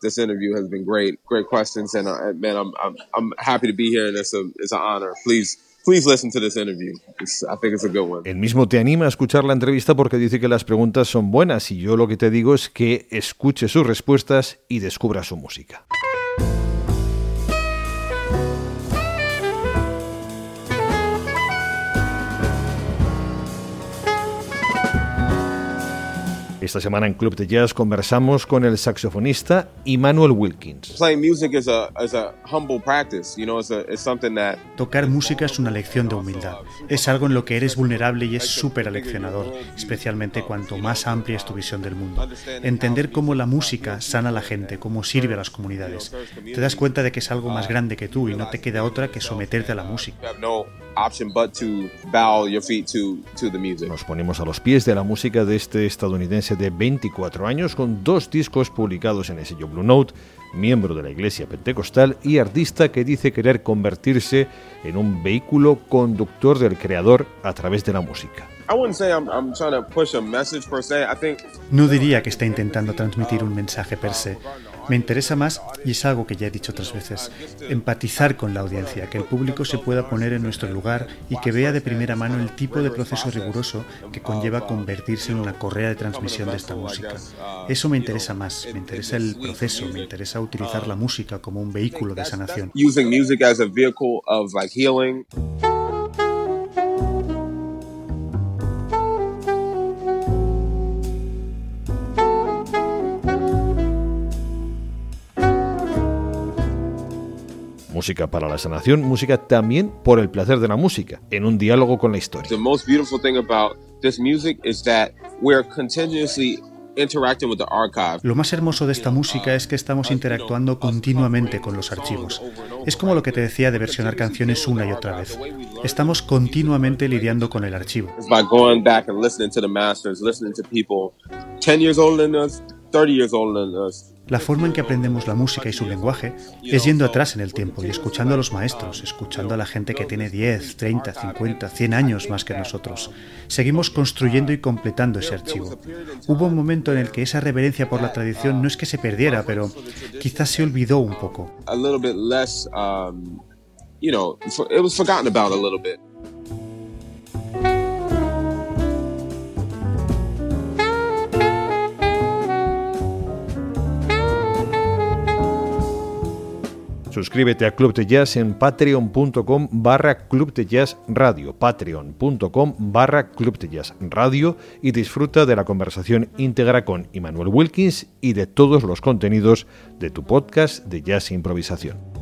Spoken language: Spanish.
this interview has been great. Great questions, and uh, man, I'm, I'm I'm happy to be here, and it's a it's an honor. Please. Please listen to this interview. I think it's a good one. El mismo te anima a escuchar la entrevista porque dice que las preguntas son buenas y yo lo que te digo es que escuche sus respuestas y descubra su música. Esta semana en Club de Jazz conversamos con el saxofonista Emmanuel Wilkins. Tocar música es una lección de humildad. Es algo en lo que eres vulnerable y es súper aleccionador, especialmente cuanto más amplia es tu visión del mundo. Entender cómo la música sana a la gente, cómo sirve a las comunidades. Te das cuenta de que es algo más grande que tú y no te queda otra que someterte a la música. Nos ponemos a los pies de la música de este estadounidense de 24 años con dos discos publicados en el sello Blue Note, miembro de la Iglesia Pentecostal y artista que dice querer convertirse en un vehículo conductor del creador a través de la música. No diría que está intentando transmitir un mensaje per se. Me interesa más, y es algo que ya he dicho otras veces, empatizar con la audiencia, que el público se pueda poner en nuestro lugar y que vea de primera mano el tipo de proceso riguroso que conlleva convertirse en una correa de transmisión de esta música. Eso me interesa más, me interesa el proceso, me interesa utilizar la música como un vehículo de sanación. Música para la sanación, música también por el placer de la música, en un diálogo con la historia. Lo más hermoso de esta música es que estamos interactuando continuamente con los archivos. Es como lo que te decía de versionar canciones una y otra vez. Estamos continuamente lidiando con el archivo. 30 years older than us. La forma en que aprendemos la música y su lenguaje es yendo atrás en el tiempo y escuchando a los maestros, escuchando a la gente que tiene 10, 30, 50, 100 años más que nosotros. Seguimos construyendo y completando ese archivo. Hubo un momento en el que esa reverencia por la tradición no es que se perdiera, pero quizás se olvidó un poco. Suscríbete a Club de Jazz en patreon.com barra Club de Jazz Radio, patreon.com barra Club de Jazz Radio y disfruta de la conversación íntegra con Emmanuel Wilkins y de todos los contenidos de tu podcast de jazz improvisación.